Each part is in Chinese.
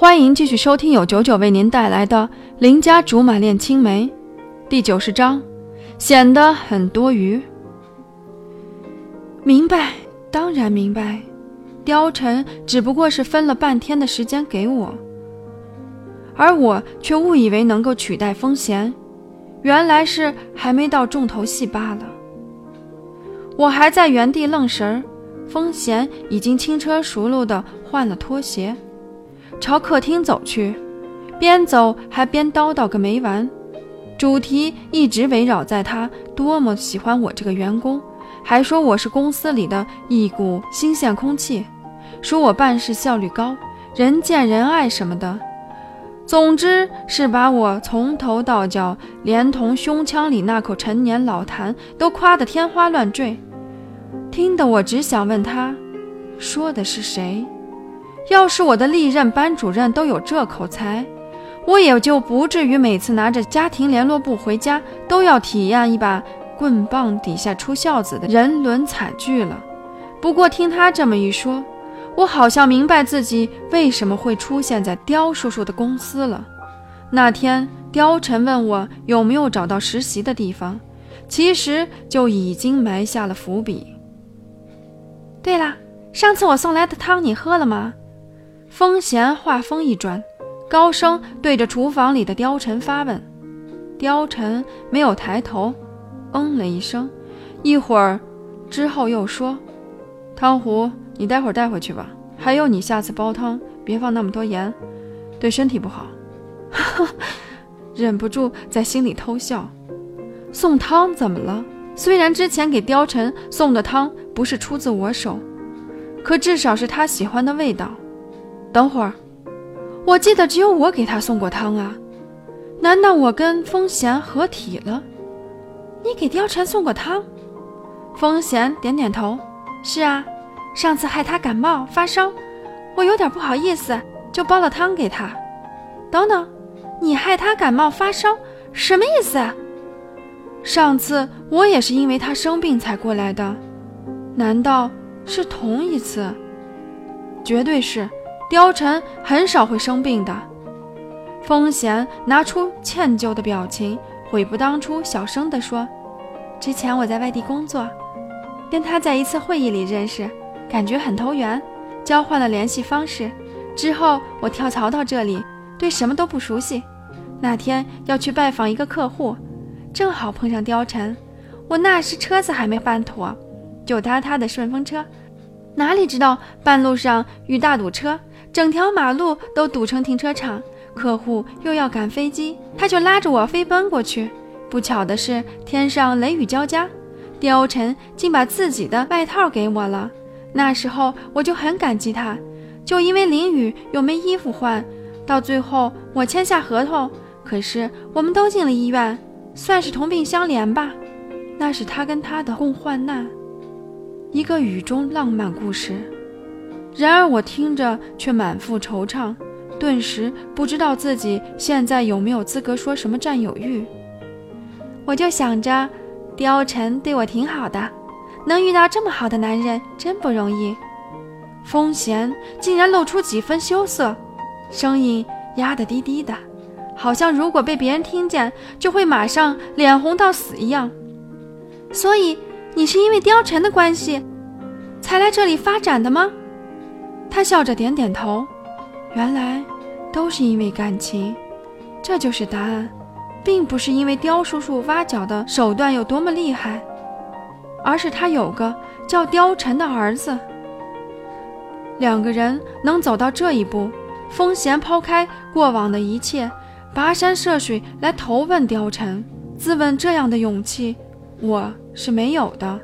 欢迎继续收听由九九为您带来的《邻家竹马恋青梅》第九十章，显得很多余。明白，当然明白，貂蝉只不过是分了半天的时间给我，而我却误以为能够取代风贤，原来是还没到重头戏罢了。我还在原地愣神儿，风贤已经轻车熟路地换了拖鞋。朝客厅走去，边走还边叨叨个没完，主题一直围绕在他多么喜欢我这个员工，还说我是公司里的一股新鲜空气，说我办事效率高，人见人爱什么的，总之是把我从头到脚，连同胸腔里那口陈年老痰都夸得天花乱坠，听得我只想问他，说的是谁？要是我的历任班主任都有这口才，我也就不至于每次拿着家庭联络簿回家都要体验一把棍棒底下出孝子的人伦惨剧了。不过听他这么一说，我好像明白自己为什么会出现在刁叔叔的公司了。那天刁晨问我有没有找到实习的地方，其实就已经埋下了伏笔。对了，上次我送来的汤你喝了吗？风贤话锋一转，高声对着厨房里的貂蝉发问。貂蝉没有抬头，嗯了一声，一会儿之后又说：“汤壶你待会儿带回去吧。还有，你下次煲汤别放那么多盐，对身体不好。”忍不住在心里偷笑。送汤怎么了？虽然之前给貂蝉送的汤不是出自我手，可至少是她喜欢的味道。等会儿，我记得只有我给他送过汤啊，难道我跟风贤合体了？你给貂蝉送过汤？风贤点点头，是啊，上次害他感冒发烧，我有点不好意思，就煲了汤给他。等等，你害他感冒发烧，什么意思？上次我也是因为他生病才过来的，难道是同一次？绝对是。貂蝉很少会生病的。风贤拿出歉疚的表情，悔不当初，小声地说：“之前我在外地工作，跟他在一次会议里认识，感觉很投缘，交换了联系方式。之后我跳槽到这里，对什么都不熟悉。那天要去拜访一个客户，正好碰上貂蝉。我那时车子还没办妥，就搭他的顺风车，哪里知道半路上遇大堵车。”整条马路都堵成停车场，客户又要赶飞机，他就拉着我飞奔过去。不巧的是，天上雷雨交加，貂蝉竟把自己的外套给我了。那时候我就很感激他，就因为淋雨又没衣服换，到最后我签下合同，可是我们都进了医院，算是同病相怜吧。那是他跟他的共患难，一个雨中浪漫故事。然而我听着却满腹惆怅，顿时不知道自己现在有没有资格说什么占有欲。我就想着，貂蝉对我挺好的，能遇到这么好的男人真不容易。风贤竟然露出几分羞涩，声音压得低低的，好像如果被别人听见，就会马上脸红到死一样。所以你是因为貂蝉的关系，才来这里发展的吗？他笑着点点头，原来都是因为感情，这就是答案，并不是因为刁叔叔挖角的手段有多么厉害，而是他有个叫貂蝉的儿子。两个人能走到这一步，风贤抛开过往的一切，跋山涉水来投奔貂蝉，自问这样的勇气我是没有的。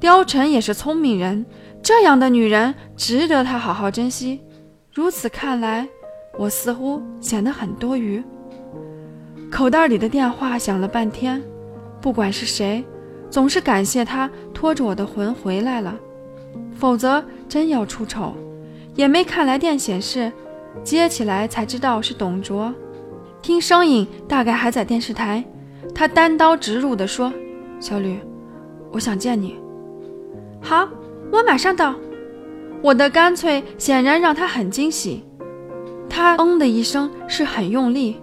貂蝉也是聪明人。这样的女人值得他好好珍惜。如此看来，我似乎显得很多余。口袋里的电话响了半天，不管是谁，总是感谢他拖着我的魂回来了，否则真要出丑。也没看来电显示，接起来才知道是董卓。听声音，大概还在电视台。他单刀直入地说：“小吕，我想见你。”好。我马上到。我的干脆显然让他很惊喜。他嗯的一声，是很用力。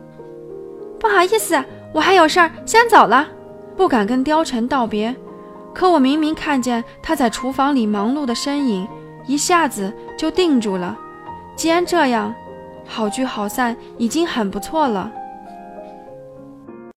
不好意思，我还有事儿，先走了。不敢跟貂蝉道别，可我明明看见他在厨房里忙碌的身影，一下子就定住了。既然这样，好聚好散已经很不错了。